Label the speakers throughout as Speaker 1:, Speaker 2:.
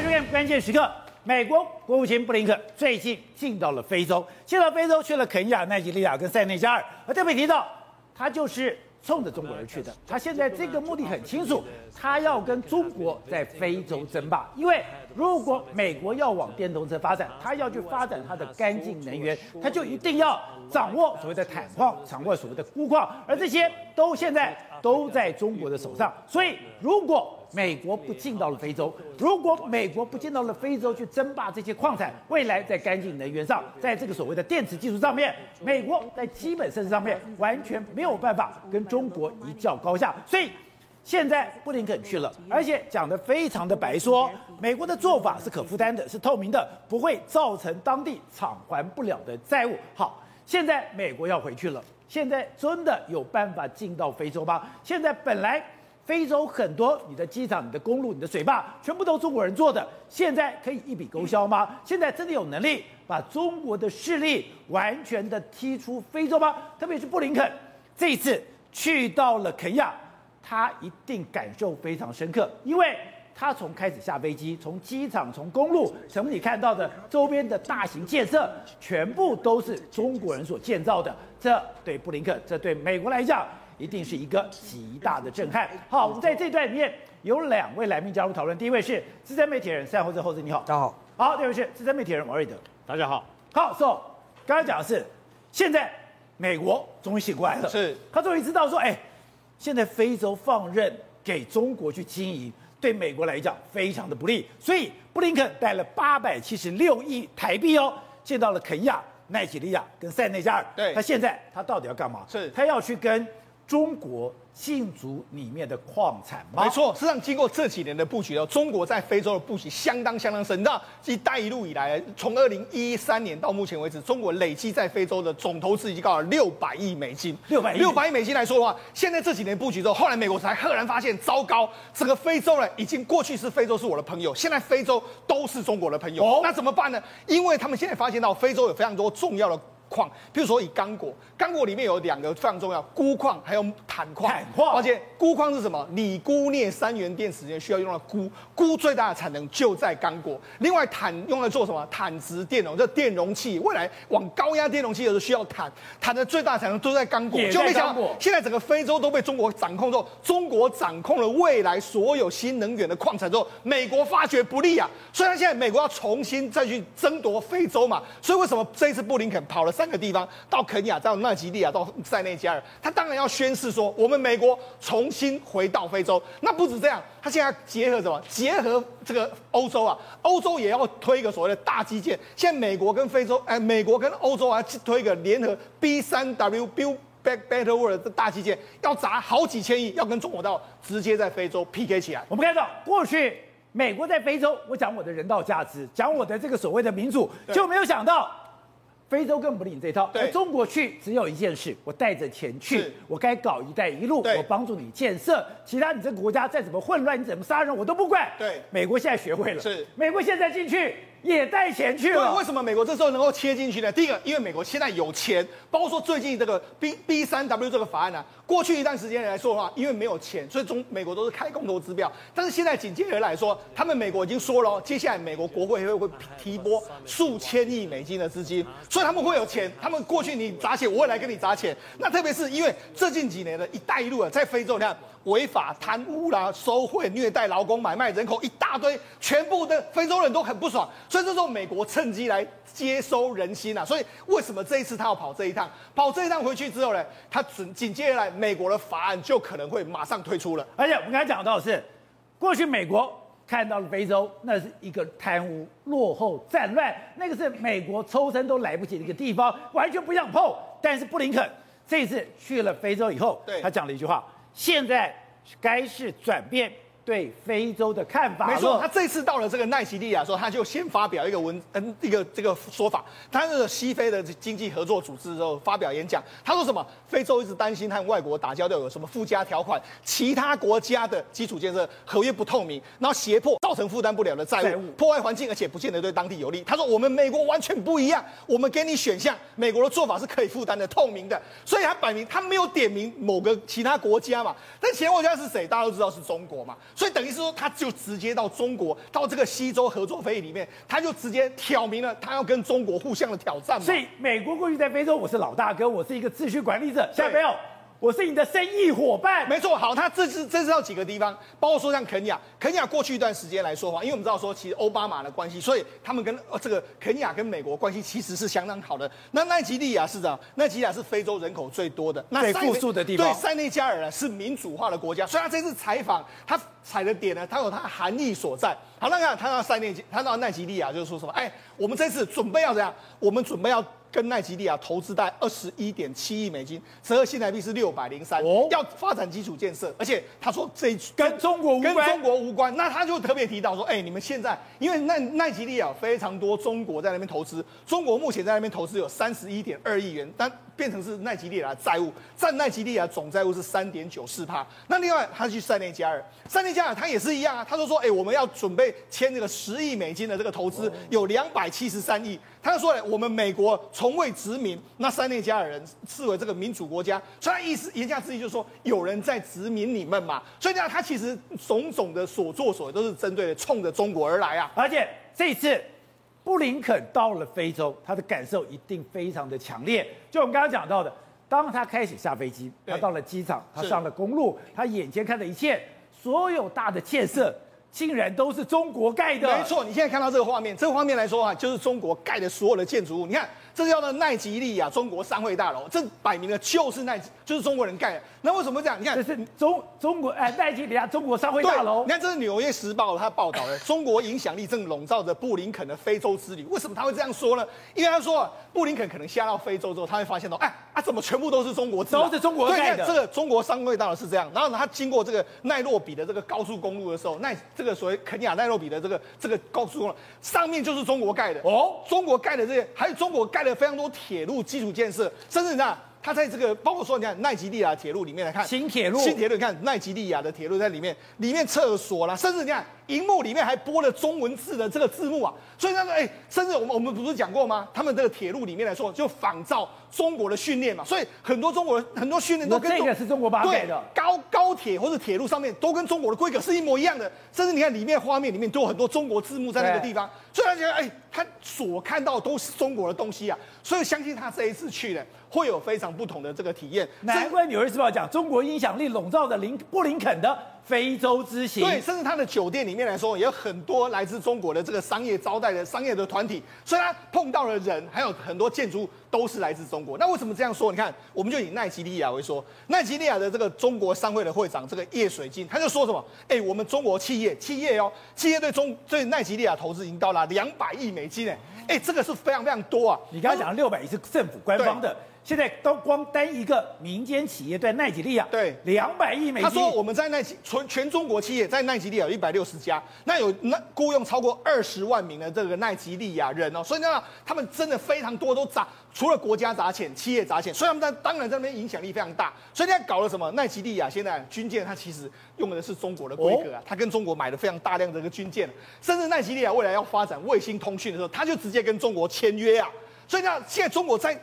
Speaker 1: 欢迎收看关键时刻。美国国务卿布林肯最近进到了非洲，进到非洲去了肯尼亚、奈及利亚跟塞内加尔，而特别提到，他就是冲着中国而去的。他现在这个目的很清楚，他要跟中国在非洲争霸。因为如果美国要往电动车发展，他要去发展它的干净能源，他就一定要掌握所谓的钛矿，掌握所谓的钴矿，而这些都现在都在中国的手上。所以如果美国不进到了非洲，如果美国不进到了非洲去争霸这些矿产，未来在干净能源上，在这个所谓的电池技术上面，美国在基本设施上面完全没有办法跟中国一较高下。所以现在布林肯去了，而且讲得非常的白说，说美国的做法是可负担的，是透明的，不会造成当地偿还不了的债务。好，现在美国要回去了，现在真的有办法进到非洲吗？现在本来。非洲很多，你的机场、你的公路、你的水坝，全部都中国人做的。现在可以一笔勾销吗？现在真的有能力把中国的势力完全的踢出非洲吗？特别是布林肯这一次去到了肯亚，他一定感受非常深刻，因为他从开始下飞机，从机场、从公路，从你看到的周边的大型建设，全部都是中国人所建造的。这对布林肯，这对美国来讲。一定是一个极大的震撼。好，我们在这段里面有两位来宾加入讨论。第一位是资深媒体人赛后者，后者你好，
Speaker 2: 大家好。
Speaker 1: 好，第二位是资深媒体人王瑞德，
Speaker 3: 大家好。
Speaker 1: 好，so 刚才讲的是，现在美国终于醒过来了，
Speaker 3: 是，
Speaker 1: 他终于知道说，哎，现在非洲放任给中国去经营，对美国来讲非常的不利，所以布林肯带了八百七十六亿台币哦，见到了肯亚、奈及利亚跟塞内加尔。
Speaker 3: 对，
Speaker 1: 他现在他到底要干嘛？
Speaker 3: 是，
Speaker 1: 他要去跟。中国进足里面的矿产，
Speaker 3: 没错。事实上，经过这几年的布局哦，中国在非洲的布局相当相当深。那“一带一路”以来，从二零一三年到目前为止，中国累计在非洲的总投资已经高了六百亿美金。
Speaker 1: 六百亿，
Speaker 3: 六百亿美金来说的话，现在这几年布局之后，后来美国才赫然发现，糟糕，整个非洲呢，已经过去是非洲是我的朋友，现在非洲都是中国的朋友。哦，那怎么办呢？因为他们现在发现到非洲有非常多重要的。矿，比如说以刚果，刚果里面有两个非常重要，钴矿还有钽矿。钽矿，而且钴矿是什么？锂钴镍三元电池需要用到钴，钴最大的产能就在刚果。另外钽用来做什么？钽质电容，这电容器，未来往高压电容器的时候需要钽，钽的最大产能都在刚果。就没想到现在整个非洲都被中国掌控之后，中国掌控了未来所有新能源的矿产之后，美国发觉不利啊，所以他现在美国要重新再去争夺非洲嘛。所以为什么这一次布林肯跑了？三个地方到肯尼亚，到纳吉利亚，到塞内加尔，他当然要宣誓说，我们美国重新回到非洲。那不止这样，他现在结合什么？结合这个欧洲啊，欧洲也要推一个所谓的大基建。现在美国跟非洲，哎，美国跟欧洲啊，推一个联合 B 三 W Build Back Better World 的大基建，要砸好几千亿，要跟中国到直接在非洲 PK 起来。
Speaker 1: 我们看到过去美国在非洲，我讲我的人道价值，讲我的这个所谓的民主，就没有想到。非洲更不理你这一套，而，中国去只有一件事，我带着钱去，我该搞一带一路，我帮助你建设，其他你这个国家再怎么混乱，你怎么杀人我都不管。对，美国现在学会了，是，美国现在进去。也带钱去了。
Speaker 3: 为什么美国这时候能够切进去呢？第一个，因为美国现在有钱，包括说最近这个 B B 三 W 这个法案啊，过去一段时间来说的话，因为没有钱，所以中美国都是开空头支票。但是现在紧接着来说，他们美国已经说了，接下来美国国会会会提拨 数千亿美金的资金，所以他们会有钱。他们过去你砸钱，我会来跟你砸钱。那特别是因为最近几年的一带一路啊，在非洲你看。违法贪污啦、收贿、虐待劳工、买卖人口一大堆，全部的非洲人都很不爽，所以这时候美国趁机来接收人心啊！所以为什么这一次他要跑这一趟？跑这一趟回去之后呢，他紧紧接着来美国的法案就可能会马上推出了。
Speaker 1: 而且我们刚才讲到的是，过去美国看到了非洲，那是一个贪污、落后、战乱，那个是美国抽身都来不及的一个地方，完全不想碰。但是布林肯这次去了非洲以后，对他讲了一句话。现在该是转变。对非洲的看法，
Speaker 3: 没错，他这次到了这个奈及利亚的时候，他就先发表一个文，嗯，一个这个说法。他是西非的经济合作组织之后发表演讲，他说什么？非洲一直担心和外国打交道有什么附加条款，其他国家的基础建设合约不透明，然后胁迫造成负担不了的债务，破坏环境，而且不见得对当地有利。他说我们美国完全不一样，我们给你选项，美国的做法是可以负担的、透明的。所以他摆明他没有点名某个其他国家嘛，但其他国家是谁？大家都知道是中国嘛。所以等于是说，他就直接到中国，到这个西周合作会议里面，他就直接挑明了，他要跟中国互相的挑战嘛。
Speaker 1: 所以美国过去在非洲，我是老大哥，我是一个秩序管理者，现在没有。我是你的生意伙伴，
Speaker 3: 没错。好，他这次这次到几个地方，包括说像肯亚，肯亚过去一段时间来说话，因为我们知道说，其实奥巴马的关系，所以他们跟呃这个肯亚跟美国关系其实是相当好的。那奈及利亚是这样，奈及利亚是非洲人口最多的，
Speaker 1: 最富庶的地方。
Speaker 3: 对，塞内加尔呢是民主化的国家，所以他这次采访，他采的点呢，他有他的含义所在。好，那看他到塞内，他到奈及利亚就是说什么？哎，我们这次准备要怎样？我们准备要。跟奈吉利亚投资大概二十一点七亿美金，折合新台币是六百零三，要发展基础建设，而且他说这
Speaker 1: 跟中国无关，
Speaker 3: 跟中国无关。那他就特别提到说，哎、欸，你们现在因为奈奈吉利亚非常多中国在那边投资，中国目前在那边投资有三十一点二亿元，但变成是奈吉利亚的债务占奈吉利亚总债务是三点九四帕。那另外他去塞内加尔，塞内加尔他也是一样啊，他就说，哎、欸，我们要准备签这个十亿美金的这个投资，有两百七十三亿。他说，我们美国从未殖民那塞内加尔人，视为这个民主国家，所以他意思言下之意就是说，有人在殖民你们嘛。所以呢，他其实种种的所作所为都是针对的冲着中国而来啊。
Speaker 1: 而且这一次布林肯到了非洲，他的感受一定非常的强烈。就我们刚刚讲到的，当他开始下飞机，他到了机场，他上了公路，他眼前看的一切，所有大的建设。竟然都是中国盖的，
Speaker 3: 没错。你现在看到这个画面，这个画面来说啊，就是中国盖的所有的建筑物。你看。这叫做奈吉利亚中国商会大楼，这摆明了就是奈，就是中国人盖的。那为什么这样？你看，
Speaker 1: 这是中中国哎，奈吉利亚中国商会大楼。
Speaker 3: 你看，这是《纽约时报》他报道的，中国影响力正笼罩着布林肯的非洲之旅。为什么他会这样说呢？因为他说啊，布林肯可能下到非洲之后，他会发现到，哎啊，怎么全部都是中国字？
Speaker 1: 都是中国盖的。
Speaker 3: 这个中国商会大楼是这样。然后呢，他经过这个奈洛比的这个高速公路的时候，奈这个所谓肯尼亚奈洛比的这个这个高速公路上面就是中国盖的哦，中国盖的这些，还有中国盖了非常多铁。路基础建设，甚至你看，它在这个包括说，你看奈及利亚铁路里面来看，
Speaker 1: 新铁路，
Speaker 3: 新铁路，你看奈及利亚的铁路在里面，里面厕所啦，甚至你看。荧幕里面还播了中文字的这个字幕啊，所以他说，哎，甚至我们我们不是讲过吗？他们这个铁路里面来说，就仿照中国的训练嘛，所以很多中国人很多训练都跟
Speaker 1: 这个是中国把它给的，
Speaker 3: 高高铁或者铁路上面都跟中国的规格是一模一样的，甚至你看里面画面里面都有很多中国字幕在那个地方，所以他觉得，哎，他所看到都是中国的东西啊，所以相信他这一次去呢，会有非常不同的这个体验。
Speaker 1: 难怪《纽约时报》讲中国影响力笼罩着林布林肯的。非洲之行，
Speaker 3: 对，甚至他的酒店里面来说，也有很多来自中国的这个商业招待的商业的团体，所以他碰到了人，还有很多建筑物都是来自中国。那为什么这样说？你看，我们就以奈及利亚为说，奈及利亚的这个中国商会的会长这个叶水金，他就说什么？哎，我们中国企业，企业哦，企业对中对奈及利亚投资已经到了两百亿美金，哎，哎，这个是非常非常多啊。
Speaker 1: 你刚才讲的六百亿是政府官方的。现在都光单一个民间企业在奈及利亚，对两百亿美金。
Speaker 3: 他说我们在奈及全全中国企业在奈及利亚有一百六十家，那有那雇佣超过二十万名的这个奈及利亚人哦，所以呢，他们真的非常多都砸，除了国家砸钱，企业砸钱，所以他们在当然在那边影响力非常大。所以现在搞了什么？奈及利亚现在军舰它其实用的是中国的规格啊，他跟中国买了非常大量的一个军舰，甚至奈及利亚未来要发展卫星通讯的时候，他就直接跟中国签约啊。所以呢，现在中国在。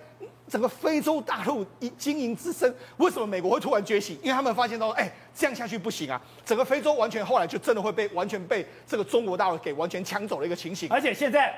Speaker 3: 整个非洲大陆一经营之深，为什么美国会突然觉醒？因为他们发现到，哎，这样下去不行啊！整个非洲完全后来就真的会被完全被这个中国大陆给完全抢走了一个情形。
Speaker 1: 而且现在，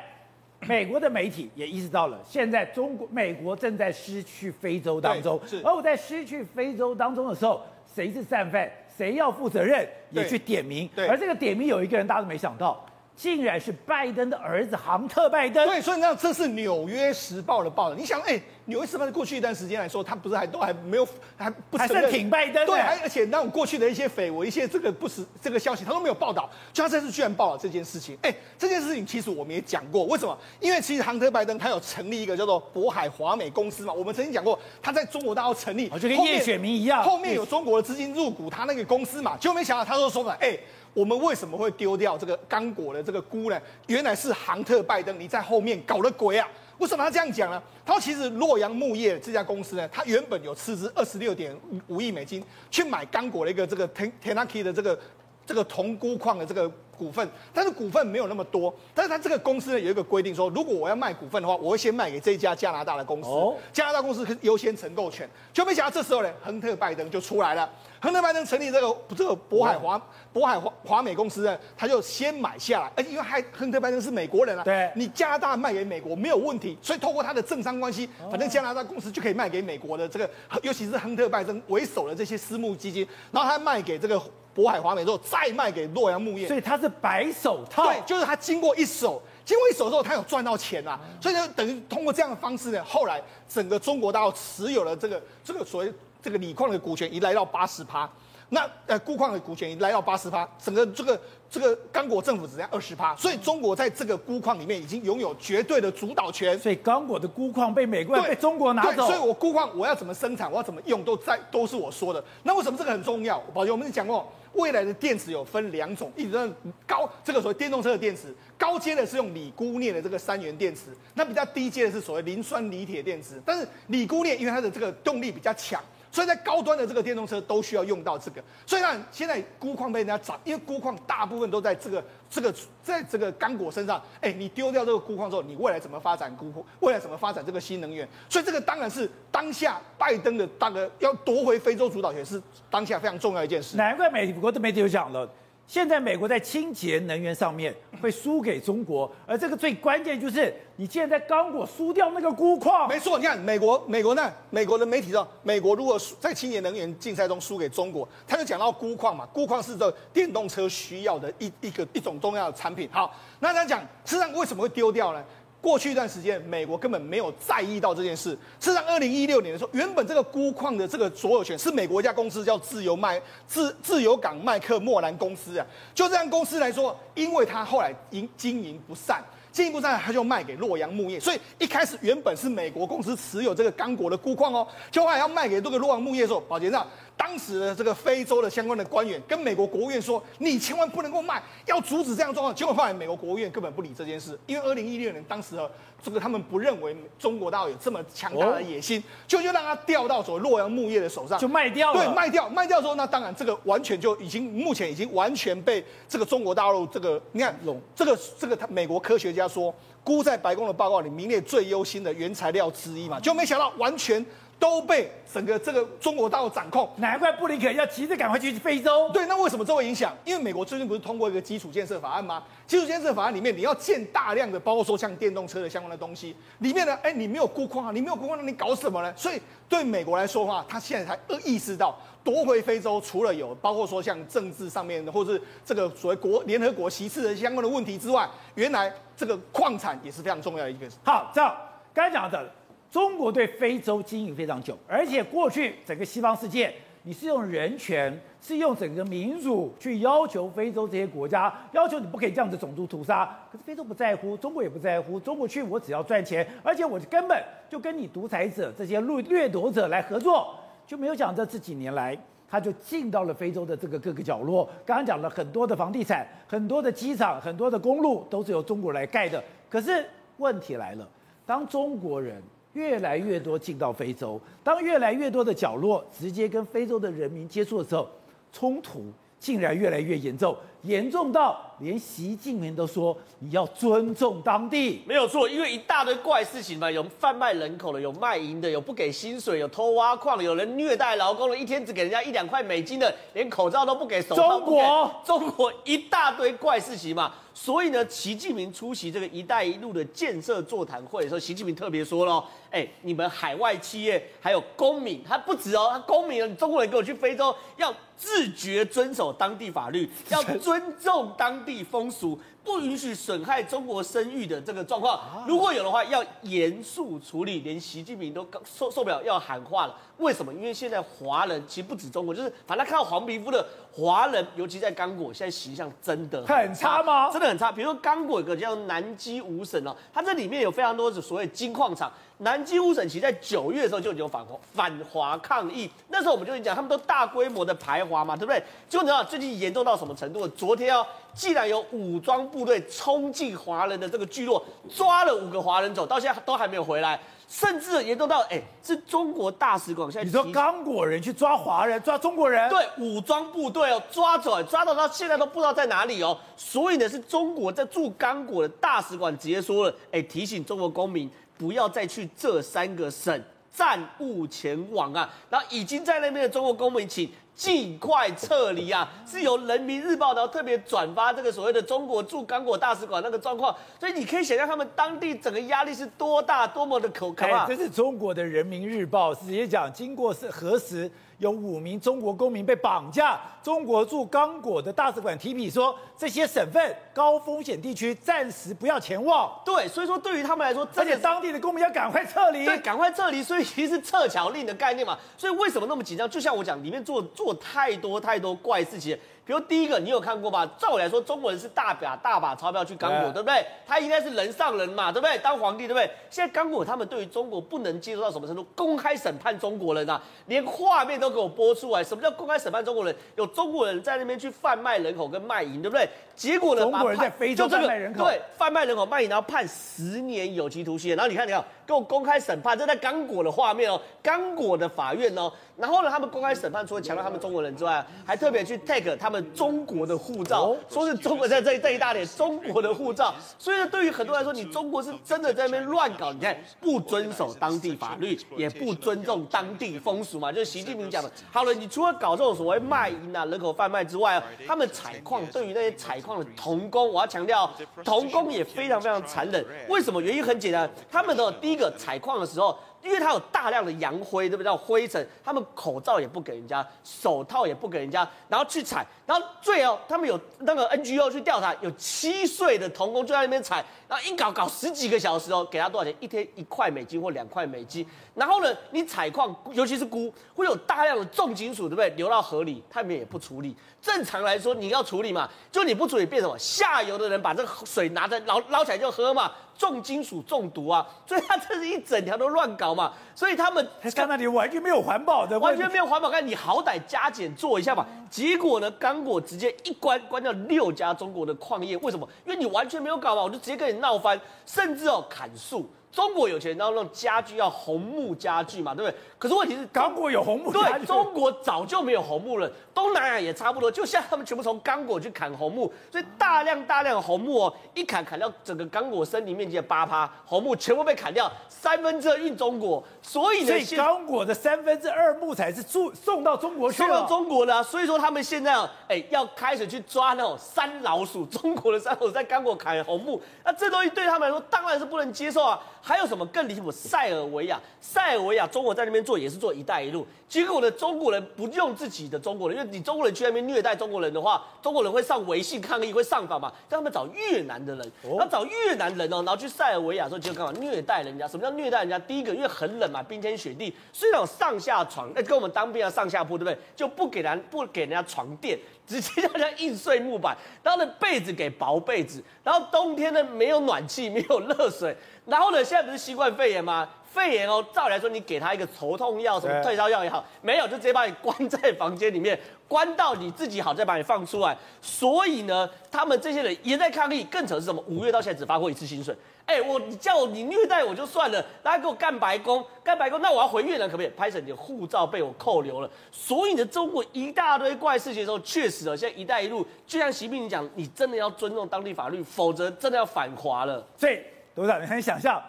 Speaker 1: 美国的媒体也意识到了，现在中国美国正在失去非洲当中。是。而我在失去非洲当中的时候，谁是战犯？谁要负责任？也去点名。对。而这个点名有一个人，大家都没想到。竟然是拜登的儿子杭特·拜登。
Speaker 3: 对，所以你知道这是《纽约时报》的报道。你想，哎，《纽约时报》过去一段时间来说，他不是还都还没有还不
Speaker 1: 还是挺拜登？
Speaker 3: 对，还而且那种过去的一些绯闻、一些这个不实这个消息，他都没有报道。就他这次居然报了这件事情。哎，这件事情其实我们也讲过，为什么？因为其实杭特·拜登他有成立一个叫做渤海华美公司嘛。我们曾经讲过，他在中国大陆成立，
Speaker 1: 就跟叶选民一样，
Speaker 3: 后面有中国的资金入股他那个公司嘛。结果没想到，他说说了，哎。我们为什么会丢掉这个刚果的这个菇呢？原来是杭特拜登你在后面搞的鬼啊！为什么他这样讲呢？他说其实洛阳木业这家公司呢，他原本有斥资二十六点五亿美金去买刚果的一个这个 Tenaki 的这个这个铜钴矿的这个股份，但是股份没有那么多。但是他这个公司呢有一个规定说，如果我要卖股份的话，我会先卖给这一家加拿大的公司，哦、加拿大公司可优先承购权。就没想到这时候呢，亨特拜登就出来了。亨特拜登成立这个这个渤海华渤海华华美公司呢，他就先买下来，而且因为还亨特拜登是美国人啊，
Speaker 1: 对，
Speaker 3: 你加拿大卖给美国没有问题，所以透过他的政商关系，反正加拿大公司就可以卖给美国的这个，尤其是亨特拜登为首的这些私募基金，然后他卖给这个渤海华美之后，再卖给洛阳木业，
Speaker 1: 所以它是白手套，
Speaker 3: 对，就是他经过一手，经过一手之后，他有赚到钱啊，所以呢等于通过这样的方式呢，后来整个中国大陆持有了这个这个所谓。这个锂矿的股权已来到八十趴，那呃钴矿的股权已来到八十趴，整个这个这个刚果政府只占二十趴，所以中国在这个钴矿里面已经拥有绝对的主导权。
Speaker 1: 所以刚果的钴矿被美国人被中国拿走，
Speaker 3: 所以我钴矿我要怎么生产，我要怎么用，都在都是我说的。那为什么这个很重要？宝杰，我们讲过，未来的电池有分两种，一种高这个所谓电动车的电池，高阶的是用锂钴镍的这个三元电池，那比较低阶的是所谓磷酸锂铁电池。但是锂钴镍因为它的这个动力比较强。所以在高端的这个电动车都需要用到这个，所以呢，现在钴矿被人家涨，因为钴矿大部分都在这个这个在这个刚果身上。哎，你丢掉这个钴矿之后，你未来怎么发展钴矿？未来怎么发展这个新能源？所以这个当然是当下拜登的大哥要夺回非洲主导权，是当下非常重要一件事。
Speaker 1: 难怪美国的媒体有讲了。现在美国在清洁能源上面会输给中国，而这个最关键就是你现在在刚果输掉那个钴矿。
Speaker 3: 没错，你看美国，美国呢，美国的媒体上，美国如果在清洁能源竞赛中输给中国，他就讲到钴矿嘛，钴矿是这电动车需要的一一个一种重要的产品。好，那他讲，实际上为什么会丢掉呢？过去一段时间，美国根本没有在意到这件事。事实上，二零一六年的时候，原本这个钴矿的这个所有权是美国一家公司，叫自由麦自自由港麦克莫兰公司啊。就这样公司来说，因为他后来营经营不善，经营不善，他就卖给洛阳鉬业。所以一开始原本是美国公司持有这个刚果的钴矿哦，就后来要卖给这个洛阳鉬业的时候，宝杰长。当时的这个非洲的相关的官员跟美国国务院说：“你千万不能够卖，要阻止这样状况。”结果后来美国国务院根本不理这件事，因为二零一六年当时这个他们不认为中国大陆有这么强大的野心，就就让他调到所谓洛阳木业的手上，
Speaker 1: 就卖掉了。
Speaker 3: 对，卖掉，卖掉之后，那当然这个完全就已经目前已经完全被这个中国大陆这个你看，这个这个他美国科学家说，估在白宫的报告里名列最优先的原材料之一嘛，就没想到完全。都被整个这个中国大陆掌控，
Speaker 1: 难怪布林肯要急着赶快去非洲。
Speaker 3: 对，那为什么这会影响？因为美国最近不是通过一个基础建设法案吗？基础建设法案里面，你要建大量的，包括说像电动车的相关的东西，里面呢，哎，你没有鈷矿啊，你没有鈷矿，那你搞什么呢？所以对美国来说的话，他现在才意识到夺回非洲，除了有包括说像政治上面的，或者是这个所谓国联合国席次的相关的问题之外，原来这个矿产也是非常重要的一个。
Speaker 1: 好，这样刚才讲的。中国对非洲经营非常久，而且过去整个西方世界，你是用人权，是用整个民主去要求非洲这些国家，要求你不可以这样子种族屠杀。可是非洲不在乎，中国也不在乎，中国去我只要赚钱，而且我根本就跟你独裁者这些掠掠夺者来合作，就没有想这这几年来，他就进到了非洲的这个各个角落。刚刚讲了很多的房地产，很多的机场，很多的公路都是由中国来盖的。可是问题来了，当中国人。越来越多进到非洲，当越来越多的角落直接跟非洲的人民接触的时候，冲突竟然越来越严重，严重到连习近平都说你要尊重当地。
Speaker 2: 没有错，因为一大堆怪事情嘛，有贩卖人口的，有卖淫的，有不给薪水，有偷挖矿的，有人虐待劳工的，一天只给人家一两块美金的，连口罩都不给，手中国，中国一大堆怪事情嘛。所以呢，习近平出席这个“一带一路”的建设座谈会的时候，习近平特别说了：“哎，你们海外企业还有公民，他不止哦，他公民，中国人跟我去非洲，要自觉遵守当地法律，要 尊重当地风俗。”不允许损害中国声誉的这个状况，如果有的话，要严肃处理。连习近平都受受不了，要喊话了。为什么？因为现在华人其实不止中国，就是反正看到黄皮肤的华人，尤其在刚果，现在形象真的很差，
Speaker 1: 很差吗？
Speaker 2: 真的很差。比如说刚果有个叫南基五省哦，它这里面有非常多的所谓金矿厂。南京五省其实在九月的时候就已经有反华反华抗议，那时候我们就讲他们都大规模的排华嘛，对不对？结果你知道最近严重到什么程度？昨天哦，既然有武装部队冲进华人的这个聚落，抓了五个华人走，到现在都还没有回来。甚至严重到，哎，是中国大使馆现在。
Speaker 1: 你说刚果人去抓华人，抓中国人？
Speaker 2: 对，武装部队哦，抓走，抓到到现在都不知道在哪里哦。所以呢，是中国在驻刚果的大使馆直接说了，哎，提醒中国公民不要再去这三个省，暂勿前往啊。然后已经在那边的中国公民，请。尽快撤离啊！是由人民日报然后特别转发这个所谓的中国驻刚果大使馆那个状况，所以你可以想象他们当地整个压力是多大，多么的可可怕。
Speaker 1: 这是中国的人民日报直接讲，经过是核实。有五名中国公民被绑架，中国驻刚果的大使馆提笔说，这些省份高风险地区暂时不要前往。
Speaker 2: 对，所以说对于他们来说，
Speaker 1: 而且当地的公民要赶快撤离。
Speaker 2: 对，赶快撤离，所以其实是撤侨令的概念嘛。所以为什么那么紧张？就像我讲，里面做做太多太多怪事情。比如第一个，你有看过吧？照理来说，中国人是大把大把钞票去刚果，对不对？他应该是人上人嘛，对不对？当皇帝，对不对？现在刚果他们对于中国不能接受到什么程度？公开审判中国人啊，连画面都给我播出来。什么叫公开审判中国人？有中国人在那边去贩卖人口跟卖淫，对不对？结果呢？
Speaker 1: 中国人在非洲贩卖人口，
Speaker 2: 对，贩卖人口卖淫，然后判十年有期徒刑。然后你看，你看，给我公开审判，这在刚果的画面哦，刚果的法院哦。然后呢，他们公开审判，除了强调他们中国人之外，还特别去 take 他们中国的护照，说是中国在这这一大点中国的护照。所以呢，对于很多人来说，你中国是真的在那边乱搞，你看不遵守当地法律，也不尊重当地风俗嘛，就是习近平讲的。好了，你除了搞这种所谓卖淫啊、人口贩卖之外，他们采矿，对于那些采矿的童工，我要强调，童工也非常非常残忍。为什么？原因很简单，他们的第一个采矿的时候。因为他有大量的洋灰，对不对？灰尘，他们口罩也不给人家，手套也不给人家，然后去采，然后最后他们有那个 NGO 去调查，有七岁的童工就在那边采，然后一搞搞十几个小时哦，给他多少钱？一天一块美金或两块美金。然后呢，你采矿，尤其是钴，会有大量的重金属，对不对？流到河里，他们也不处理。正常来说，你要处理嘛，就你不处理变什么？下游的人把这个水拿着捞捞起来就喝嘛。重金属中毒啊，所以他这是一整条都乱搞嘛，所以他们
Speaker 1: 看那里完全没有环保的，
Speaker 2: 完全没有环保，看你好歹加减做一下嘛。结果呢，刚果直接一关关掉六家中国的矿业，为什么？因为你完全没有搞嘛，我就直接跟你闹翻，甚至哦砍树。中国有钱，然后那种家具要红木家具嘛，对不对？可是问题是，
Speaker 1: 刚果有红木家具，
Speaker 2: 对，中国早就没有红木了。东南亚也差不多，就像他们全部从刚果去砍红木，所以大量大量的红木哦，一砍砍掉整个刚果森林面积的八趴，红木全部被砍掉，三分之二运中国。所以呢，
Speaker 1: 所以刚果的三分之二木材是送送到中国去，
Speaker 2: 送到中国的啊。所以说他们现在哎要开始去抓那种山老鼠，中国的山老鼠在刚果砍红木，那这东西对他们来说当然是不能接受啊。还有什么更离谱？塞尔维亚，塞尔维亚，中国在那边做也是做“一带一路”，结果呢，中国人不用自己的中国人，因为你中国人去那边虐待中国人的话，中国人会上微信抗议，会上访嘛，让他们找越南的人，然后找越南人哦，然后去塞尔维亚说就干嘛虐待人家？什么叫虐待人家？第一个，因为很冷嘛，冰天雪地，虽然有上下床，那跟我们当兵啊上下铺，对不对？就不给人不给人家床垫，直接让人家硬睡木板，然后呢被子给薄被子，然后冬天呢没有暖气，没有热水。然后呢，现在不是新冠肺炎吗？肺炎哦，照理来说，你给他一个头痛药，什么退烧药也好，没有，就直接把你关在房间里面，关到你自己好，再把你放出来。所以呢，他们这些人也在抗议。更扯是什么？五月到现在只发过一次薪水。哎，我你叫我你虐待我就算了，大家给我干白工，干白工，那我要回越南可不可以？拍成你的护照被我扣留了。所以呢，中国一大堆怪事情的时候，确实啊，现在“一带一路”就像习近平讲，你真的要尊重当地法律，否则真的要反华了。
Speaker 1: 所以。董事长，你很想象，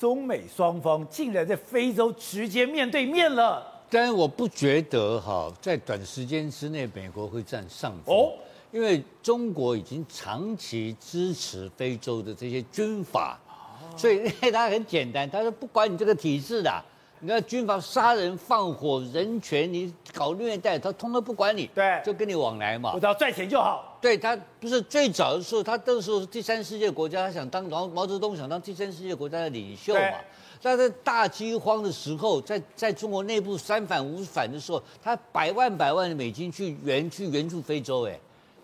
Speaker 1: 中美双方竟然在非洲直接面对面了。
Speaker 4: 但是我不觉得哈，在短时间之内，美国会占上风。哦，因为中国已经长期支持非洲的这些军阀，所以 他很简单，他说不管你这个体制的。你看军阀杀人放火人权，你搞虐待，他通通不管你，
Speaker 1: 对，
Speaker 4: 就跟你往来嘛。
Speaker 1: 我只要赚钱就好。
Speaker 4: 对，他不是最早的时候，他那时候是第三世界国家，他想当毛毛泽东想当第三世界国家的领袖嘛。但在大饥荒的时候，在在中国内部三反五反的时候，他百万百万的美金去援去援助非洲，哎。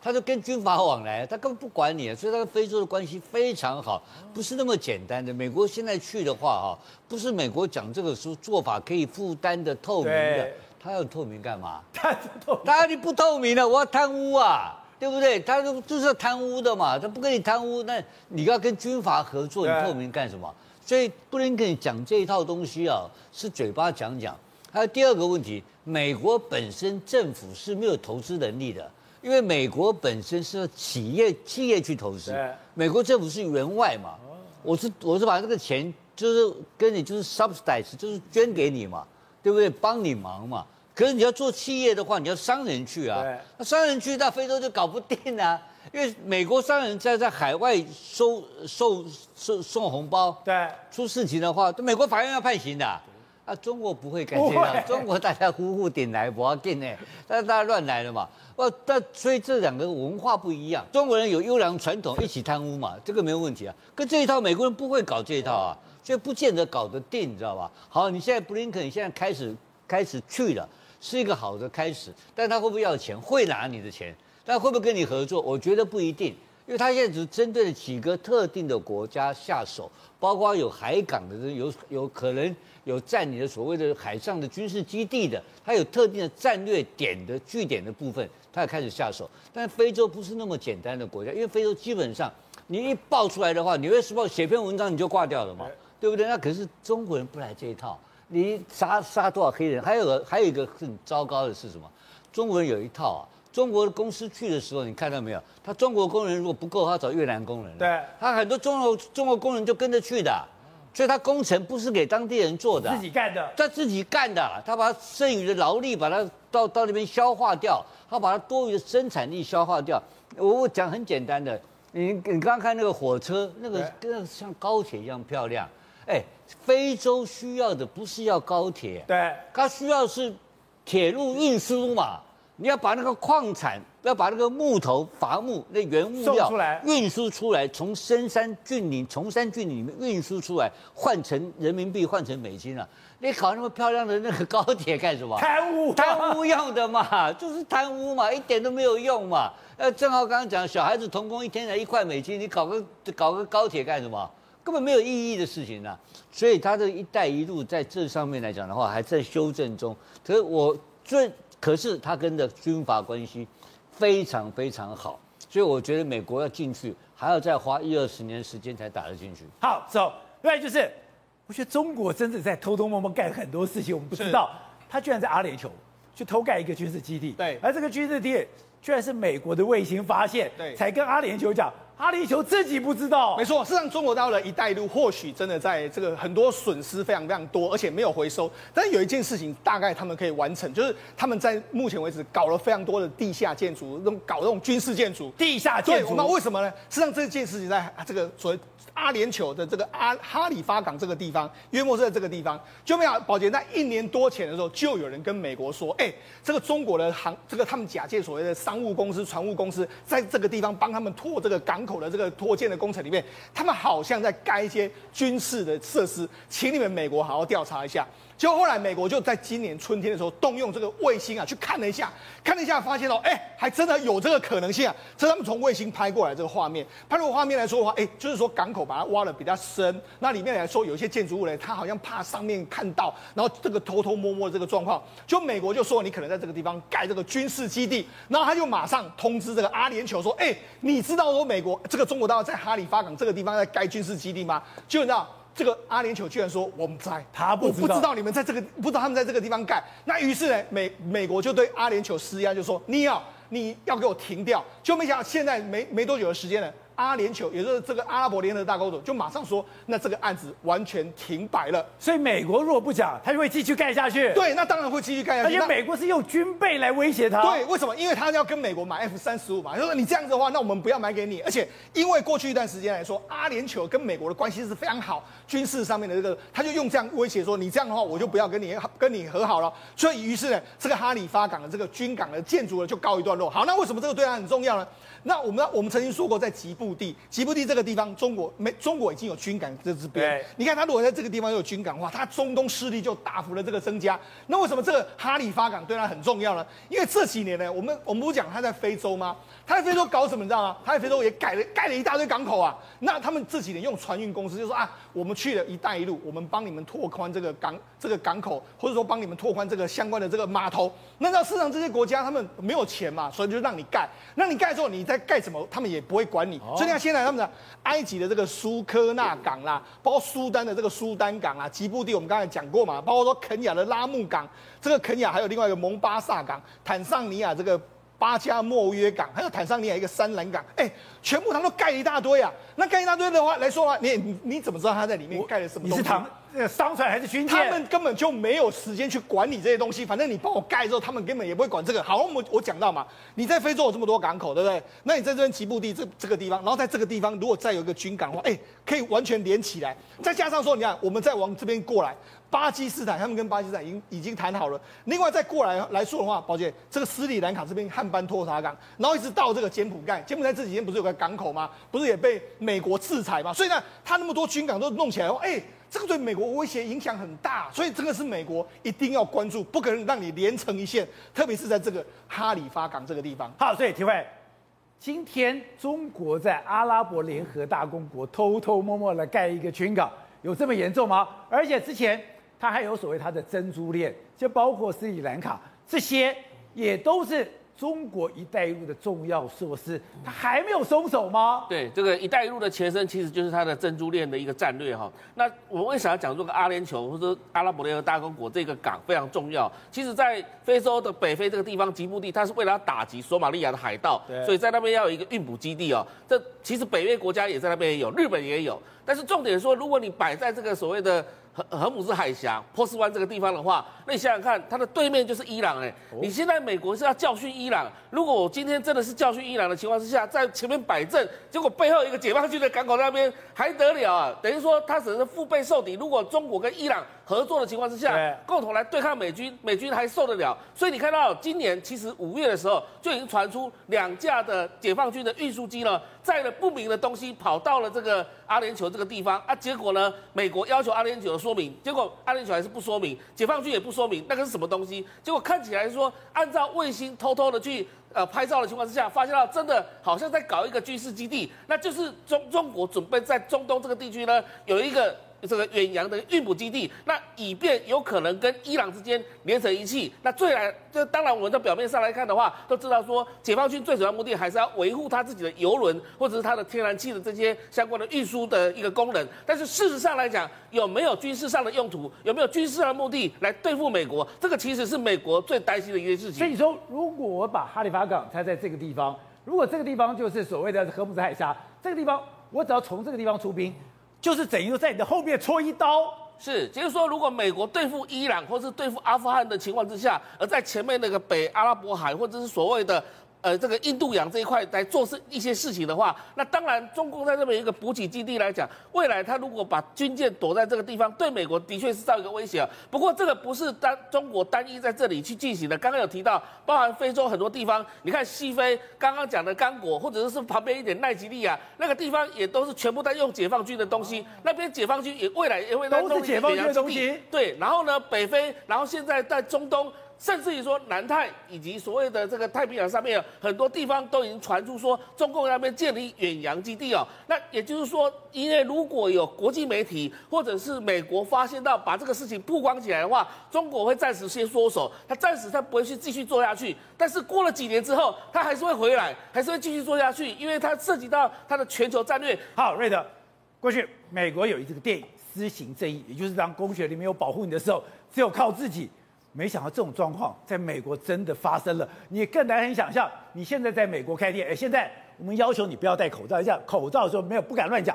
Speaker 4: 他就跟军阀往来，他根本不管你，所以他跟非洲的关系非常好，不是那么简单的。美国现在去的话，哈，不是美国讲这个说做法可以负担的透明的，他要透明干嘛？他透，当然你不透明了，我要贪污啊！对不对？他就就是贪污的嘛，他不跟你贪污，那你要跟军阀合作，你透明干什么？所以布林肯讲这一套东西啊，是嘴巴讲讲。还有第二个问题，美国本身政府是没有投资能力的，因为美国本身是要企业企业去投资，美国政府是员外嘛，我是我是把这个钱就是跟你就是 subsidize，就是捐给你嘛，对不对？帮你忙嘛。可是你要做企业的话，你要商人去啊。那商人去到非洲就搞不定啊，因为美国商人在在海外收收收送红包，
Speaker 1: 对，
Speaker 4: 出事情的话，美国法院要判刑的。啊，中国不会干这样，中国大家呼呼点来，不要紧呢，但 是大家乱来了嘛。哦，但所以这两个文化不一样，中国人有优良传统，一起贪污嘛，这个没有问题啊。跟这一套美国人不会搞这一套啊，所以不见得搞得定，你知道吧？好，你现在布林肯现在开始开始去了。是一个好的开始，但他会不会要钱？会拿你的钱，但会不会跟你合作？我觉得不一定，因为他现在只是针对了几个特定的国家下手，包括有海港的人，有有可能有占你的所谓的海上的军事基地的，他有特定的战略点的据点的部分，他也开始下手。但非洲不是那么简单的国家，因为非洲基本上你一爆出来的话，纽约时报写篇文章你就挂掉了嘛，对不对？那可是中国人不来这一套。你杀杀多少黑人？还有个还有一个很糟糕的是什么？中国人有一套啊！中国的公司去的时候，你看到没有？他中国工人如果不够，他找越南工人。
Speaker 1: 对，
Speaker 4: 他很多中国中国工人就跟着去的，所以他工程不是给当地人做的，
Speaker 1: 自己干的。
Speaker 4: 他自己干的，他把剩余的劳力把它到到那边消化掉，他把它多余的生产力消化掉。我我讲很简单的，你你刚刚看那个火车，那个跟那个像高铁一样漂亮。哎，非洲需要的不是要高铁，
Speaker 1: 对，
Speaker 4: 它需要是铁路运输嘛。你要把那个矿产，要把那个木头、伐木那原物料运输出来，从深山峻岭、崇山峻岭里面运输出来，换成人民币，换成美金啊！你搞那么漂亮的那个高铁干什么？
Speaker 1: 贪污，
Speaker 4: 贪污用的嘛，就是贪污嘛，一点都没有用嘛。呃，正好刚刚讲，小孩子童工一天才一块美金，你搞个搞个高铁干什么？根本没有意义的事情啊，所以他这“一带一路”在这上面来讲的话，还在修正中。可是我最，可是他跟的军阀关系非常非常好，所以我觉得美国要进去，还要再花一二十年时间才打得进去。
Speaker 1: 好，走，另外就是，我觉得中国真的在偷偷摸摸干很多事情，我们不知道。他居然在阿联酋去偷盖一个军事基地，
Speaker 3: 对，
Speaker 1: 而这个军事基地居然是美国的卫星发现，对，才跟阿联酋讲。阿联酋自己不知道，
Speaker 3: 没错，事实上中国大陆的一带一路或许真的在这个很多损失非常非常多，而且没有回收。但是有一件事情大概他们可以完成，就是他们在目前为止搞了非常多的地下建筑，那种搞那种军事建筑。
Speaker 1: 地下建筑，
Speaker 3: 那为什么呢？事实上这件事情在这个所谓。阿联酋的这个阿哈里发港这个地方，约莫是在这个地方。就没有保洁在一年多前的时候，就有人跟美国说：“哎，这个中国的航，这个他们假借所谓的商务公司、船务公司，在这个地方帮他们拓这个港口的这个拖建的工程里面，他们好像在盖一些军事的设施，请你们美国好好调查一下。”结果后来美国就在今年春天的时候，动用这个卫星啊去看了一下，看了一下发现哦，哎，还真的有这个可能性啊！这是他们从卫星拍过来这个画面，拍这个画面来说的话，哎，就是说港口把它挖的比较深，那里面来说有一些建筑物呢，它好像怕上面看到，然后这个偷偷摸摸的这个状况，就美国就说你可能在这个地方盖这个军事基地，然后他就马上通知这个阿联酋说，哎，你知道说美国这个中国大陆在哈里发港这个地方在盖军事基地吗？就你知道。这个阿联酋居然说我们在，
Speaker 1: 他不知道，
Speaker 3: 不知道你们在这个，不知道他们在这个地方盖。那于是呢，美美国就对阿联酋施压，就说你要你要给我停掉。就没想到现在没没多久的时间呢。阿联酋，也就是这个阿拉伯联合大公国，就马上说，那这个案子完全停摆了。
Speaker 1: 所以美国如果不讲，他就会继续盖下去。
Speaker 3: 对，那当然会继续盖下去。
Speaker 1: 而且美国是用军备来威胁他。
Speaker 3: 对，为什么？因为他要跟美国买 F 三十五嘛。他说你这样子的话，那我们不要买给你。而且因为过去一段时间来说，阿联酋跟美国的关系是非常好，军事上面的这个，他就用这样威胁说，你这样的话，我就不要跟你跟你和好了。所以于是呢，这个哈里发港的这个军港的建筑呢，就告一段落。好，那为什么这个对他很重要呢？那我们我们曾经说过，在吉布布地。吉布地这个地方，中国没中国已经有军港在这边。你看，他如果在这个地方有军港的话，他中东势力就大幅的这个增加。那为什么这个哈里发港对他很重要呢？因为这几年呢，我们我们不讲他在非洲吗？他在非洲搞什么？你知道吗？他在非洲也盖了盖了一大堆港口啊。那他们这几年用船运公司就说啊，我们去了一带一路，我们帮你们拓宽这个港这个港口，或者说帮你们拓宽这个相关的这个码头。那让市场这些国家他们没有钱嘛，所以就让你盖。那你盖之后，你再盖什么，他们也不会管你。所以你看现在他们的埃及的这个苏科纳港啦，包括苏丹的这个苏丹港啊，吉布地我们刚才讲过嘛，包括说肯亚的拉木港，这个肯亚还有另外一个蒙巴萨港，坦桑尼亚这个。巴加莫约港，还有坦桑尼亚一个三兰港，哎，全部他们都盖一大堆啊。那盖一大堆的话来说啊，你你你怎么知道他在里面盖了什么东西？
Speaker 1: 你是唐商船还是军舰？
Speaker 3: 他们根本就没有时间去管理这些东西。反正你帮我盖之后，他们根本也不会管这个。好，我我讲到嘛，你在非洲有这么多港口，对不对？那你在这边吉布地这这个地方，然后在这个地方如果再有一个军港的话，哎，可以完全连起来。再加上说，你看我们再往这边过来。巴基斯坦，他们跟巴基斯坦已经已经谈好了。另外再过来来说的话，宝姐，这个斯里兰卡这边汉班托塔港，然后一直到这个柬埔寨，柬埔寨这几天不是有个港口吗？不是也被美国制裁吗？所以呢，他那么多军港都弄起来，哎，这个对美国威胁影响很大。所以这个是美国一定要关注，不可能让你连成一线，特别是在这个哈里发港这个地方。
Speaker 1: 好，所以体会，今天中国在阿拉伯联合大公国偷偷摸摸的盖一个军港，有这么严重吗？而且之前。它还有所谓它的珍珠链，就包括斯里兰卡，这些也都是中国“一带一路”的重要设施，它还没有松手吗？
Speaker 5: 对，这个“一带一路”的前身其实就是它的珍珠链的一个战略哈。那我们为啥要讲这个阿联酋或者阿拉伯联合大公国这个港非常重要？其实，在非洲的北非这个地方，吉布地，它是为了要打击索马利亚的海盗，所以在那边要有一个运补基地哦。这其实北约国家也在那边也有，日本也有。但是重点说，如果你摆在这个所谓的荷荷姆斯海峡、波斯湾这个地方的话，那你想想看，它的对面就是伊朗哎。你现在美国是要教训伊朗，如果我今天真的是教训伊朗的情况之下，在前面摆阵，结果背后一个解放军的港口那边还得了啊？等于说他只是腹背受敌。如果中国跟伊朗合作的情况之下，共同来对抗美军，美军还受得了？所以你看到今年其实五月的时候就已经传出两架的解放军的运输机呢，载了不明的东西跑到了这个阿联酋这个地方啊，结果呢，美国要求阿联酋的说明，结果阿联酋还是不说明，解放军也不说明那个是什么东西。结果看起来说，按照卫星偷偷的去呃拍照的情况之下，发现到真的好像在搞一个军事基地，那就是中中国准备在中东这个地区呢有一个。这个远洋的运补基地，那以便有可能跟伊朗之间连成一气。那最来，这当然我们在表面上来看的话，都知道说解放军最主要目的还是要维护他自己的油轮或者是他的天然气的这些相关的运输的一个功能。但是事实上来讲，有没有军事上的用途，有没有军事上的目的来对付美国，这个其实是美国最担心的一件事情。
Speaker 1: 所以说，如果我把哈利法港拆在这个地方，如果这个地方就是所谓的荷姆斯海峡，这个地方我只要从这个地方出兵。就是等于在你的后面戳一刀，
Speaker 5: 是，就是说，如果美国对付伊朗或是对付阿富汗的情况之下，而在前面那个北阿拉伯海或者是所谓的。呃，这个印度洋这一块来做事一些事情的话，那当然中共在这边一个补给基地来讲，未来他如果把军舰躲在这个地方，对美国的确是造一个威胁啊。不过这个不是单中国单一在这里去进行的，刚刚有提到，包含非洲很多地方，你看西非刚刚讲的刚果，或者是旁边一点奈及利亚那个地方，也都是全部在用解放军的东西，那边解放军也未来也会在
Speaker 1: 都是解放军的东西。
Speaker 5: 对，然后呢，北非，然后现在在中东。甚至于说，南太以及所谓的这个太平洋上面，很多地方都已经传出说，中共那边建立远洋基地哦。那也就是说，因为如果有国际媒体或者是美国发现到把这个事情曝光起来的话，中国会暂时先缩手，他暂时他不会去继续做下去。但是过了几年之后，他还是会回来，还是会继续做下去，因为它涉及到它的全球战略。
Speaker 1: 好，瑞德，过去美国有一这个电影《私刑正义》，也 就是当公权力没有保护你的时候，只有靠自己。没想到这种状况在美国真的发生了，你更难以想象。你现在在美国开店，哎，现在我们要求你不要戴口罩，这样口罩的时候没有不敢乱讲。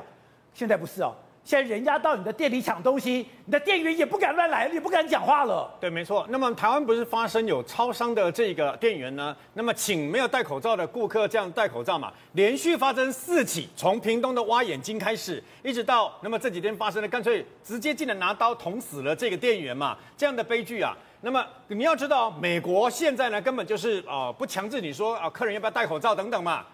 Speaker 1: 现在不是哦，现在人家到你的店里抢东西，你的店员也不敢乱来，也不敢讲话了。
Speaker 6: 对，没错。那么台湾不是发生有超商的这个店员呢？那么请没有戴口罩的顾客这样戴口罩嘛？连续发生四起，从屏东的挖眼睛开始，一直到那么这几天发生的，干脆直接进来拿刀捅死了这个店员嘛？这样的悲剧啊！那么你要知道，美国现在呢根本就是啊、呃、不强制你说啊客人要不要戴口罩等等嘛，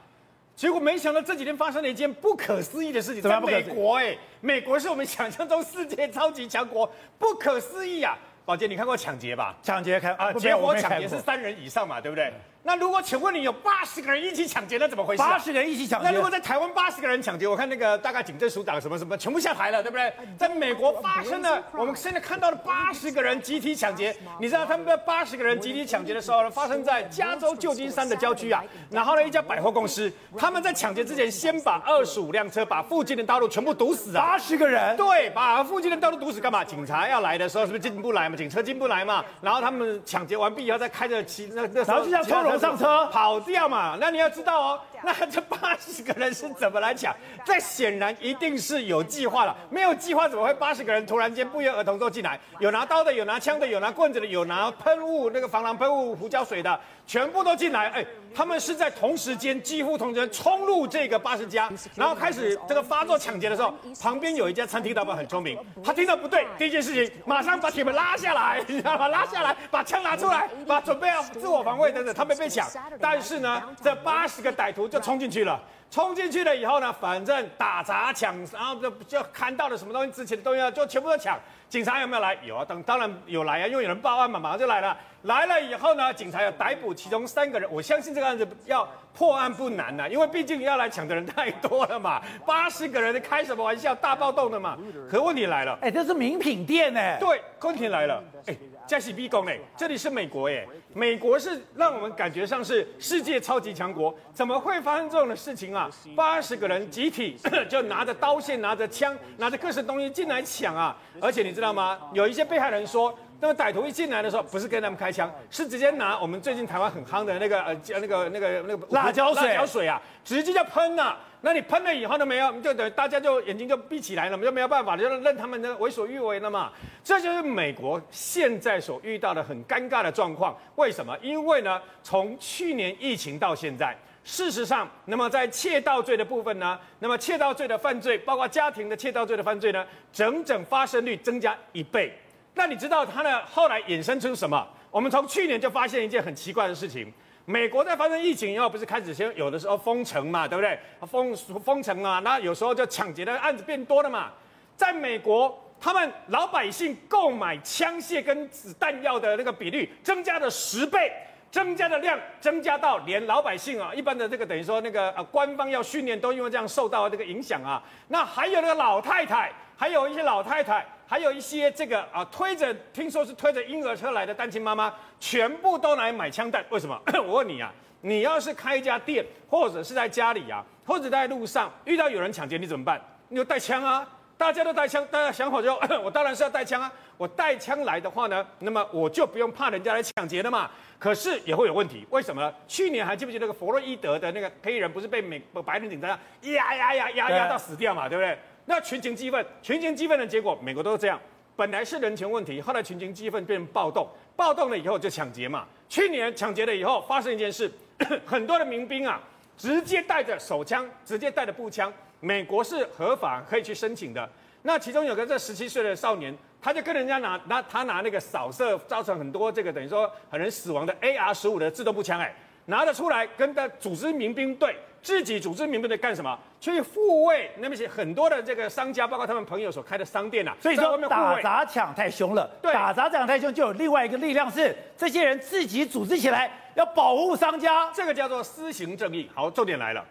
Speaker 6: 结果没想到这几天发生了一件不可思议的事情，在美国哎，美国是我们想象中世界超级强国，不可思议啊！宝杰，你看过抢劫吧？
Speaker 1: 抢劫看啊，
Speaker 6: 结果抢劫是三人以上嘛，对不对？那如果请问你有八十个人一起抢劫，那怎么回事？
Speaker 1: 八十个人一起抢劫。
Speaker 6: 那如果在台湾八十个人抢劫，我看那个大概警政署长什么什么全部下台了，对不对？在美国发生了，我们现在看到了八十个人集体抢劫，你知道他们的八十个人集体抢劫的时候呢，发生在加州旧金山的郊区啊。然后呢，一家百货公司，他们在抢劫之前先把二十五辆车把附近的道路全部堵死啊。
Speaker 1: 八十个人？
Speaker 6: 对，把附近的道路堵死干嘛？警察要来的时候是不是进不来嘛？警车进不来嘛？然后他们抢劫完毕以后再开着骑那那时候
Speaker 1: 就像偷上车。
Speaker 6: 跑掉嘛？那你要知道哦，那这八十个人是怎么来抢？这显然一定是有计划了。没有计划怎么会八十个人突然间不约而同都进来？有拿刀的，有拿枪的，有拿棍子的，有拿喷雾那个防狼喷雾、胡椒水的，全部都进来。哎，他们是在同时间，几乎同时间冲入这个八十家，然后开始这个发作抢劫的时候，旁边有一家餐厅老板很聪明，他听到不对，第一件事情马上把铁门拉下来，你知道吗？拉下来，把枪拿出来，把准备要自我防卫等等，他没被抢，但是。是呢，这八十个歹徒就冲进去了。冲进去了以后呢，反正打砸抢，然后就就看到了什么东西值钱的东西就全部都抢。警察有没有来？有啊，当当然有来啊，因为有人报案嘛，马上就来了。来了以后呢，警察要逮捕其中三个人。我相信这个案子要破案不难呐、啊，因为毕竟要来抢的人太多了嘛，八十个人开什么玩笑，大暴动的嘛。可问题来了，
Speaker 1: 哎，这是名品店哎。
Speaker 6: 对，问题来了，哎，加西比宫哎，这里是美国哎，美国是让我们感觉上是世界超级强国，怎么会发生这种的事情啊？八十个人集体 就拿着刀线、拿着枪、拿着各式东西进来抢啊！而且你知道吗？有一些被害人说，那么歹徒一进来的时候，不是跟他们开枪，是直接拿我们最近台湾很夯的那个呃那个那个那个
Speaker 1: 辣椒水、
Speaker 6: 辣椒水啊，直接就喷呐。那你喷了以后呢，没有，就等大家就眼睛就闭起来了，我们就没有办法，就任他们的为所欲为了嘛。这就是美国现在所遇到的很尴尬的状况。为什么？因为呢，从去年疫情到现在。事实上，那么在窃盗罪的部分呢，那么窃盗罪的犯罪，包括家庭的窃盗罪的犯罪呢，整整发生率增加一倍。那你知道它呢后来衍生出什么？我们从去年就发现一件很奇怪的事情：美国在发生疫情以后，不是开始先有的时候封城嘛，对不对？封封城啊，那有时候就抢劫的案子变多了嘛。在美国，他们老百姓购买枪械跟子弹药的那个比率增加了十倍。增加的量增加到连老百姓啊，一般的这个等于说那个呃官方要训练都因为这样受到这个影响啊。那还有那个老太太，还有一些老太太，还有一些这个啊推着听说是推着婴儿车来的单亲妈妈，全部都来买枪弹。为什么？我问你啊，你要是开一家店，或者是在家里啊，或者在路上遇到有人抢劫，你怎么办？你就带枪啊。大家都带枪，大家想好就，我当然是要带枪啊。我带枪来的话呢，那么我就不用怕人家来抢劫了嘛。可是也会有问题，为什么呢？去年还记不记得那个弗洛伊德的那个黑人，不是被美白人警察压压压压压到死掉嘛，对不对？那群情激愤，群情激愤的结果，美国都是这样。本来是人权问题，后来群情激愤变成暴动，暴动了以后就抢劫嘛。去年抢劫了以后，发生一件事，很多的民兵啊，直接带着手枪，直接带着步枪。美国是合法可以去申请的。那其中有个这十七岁的少年，他就跟人家拿拿他拿那个扫射造成很多这个等于说很人死亡的 AR 十五的自动步枪，哎，拿得出来跟他组织民兵队，自己组织民兵队干什么？去护卫那么些很多的这个商家，包括他们朋友所开的商店呐、啊。
Speaker 1: 所以说打砸抢太凶了，
Speaker 6: 对，
Speaker 1: 打砸抢太凶，就有另外一个力量是这些人自己组织起来要保护商家，
Speaker 6: 这个叫做私行正义。好，重点来了。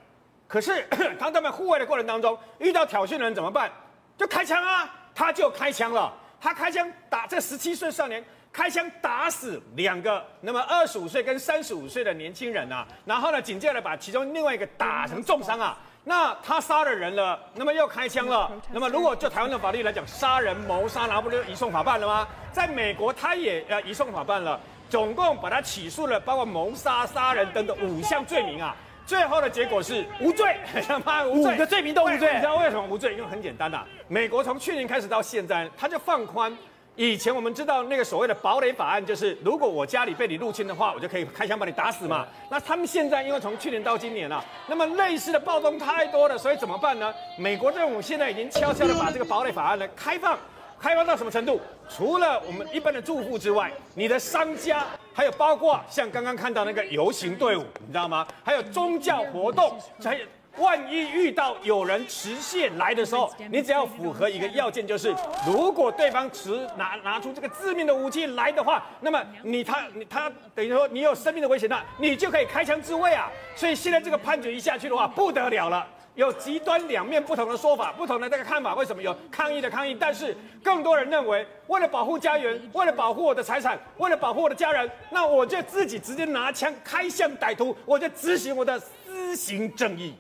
Speaker 6: 可是，当他们护卫的过程当中，遇到挑衅的人怎么办？就开枪啊！他就开枪了。他开枪打这十七岁少年，开枪打死两个，那么二十五岁跟三十五岁的年轻人啊。然后呢，紧接着把其中另外一个打成重伤啊。那他杀了人了，那么又开枪了。那么如果就台湾的法律来讲，杀人谋杀，然后不就移送法办了吗？在美国，他也呃移送法办了，总共把他起诉了，包括谋杀、杀人等等五项罪名啊。最后的结果是无罪，想判无罪，
Speaker 1: 五个罪名都无罪。
Speaker 6: 你知道为什么无罪？因为很简单呐、啊，美国从去年开始到现在，他就放宽。以前我们知道那个所谓的堡垒法案，就是如果我家里被你入侵的话，我就可以开枪把你打死嘛。那他们现在因为从去年到今年啊，那么类似的暴动太多了，所以怎么办呢？美国政府现在已经悄悄的把这个堡垒法案呢开放。开放到什么程度？除了我们一般的住户之外，你的商家，还有包括像刚刚看到那个游行队伍，你知道吗？还有宗教活动，还有万一遇到有人持械来的时候，你只要符合一个要件，就是如果对方持拿拿出这个致命的武器来的话，那么你他你他等于说你有生命的危险，那你就可以开枪自卫啊。所以现在这个判决一下去的话，不得了了。有极端两面不同的说法，不同的这个看法。为什么有抗议的抗议？但是更多人认为，为了保护家园，为了保护我的财产，为了保护我的家人，那我就自己直接拿枪开向歹徒，我就执行我的私刑正义。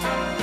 Speaker 6: thank you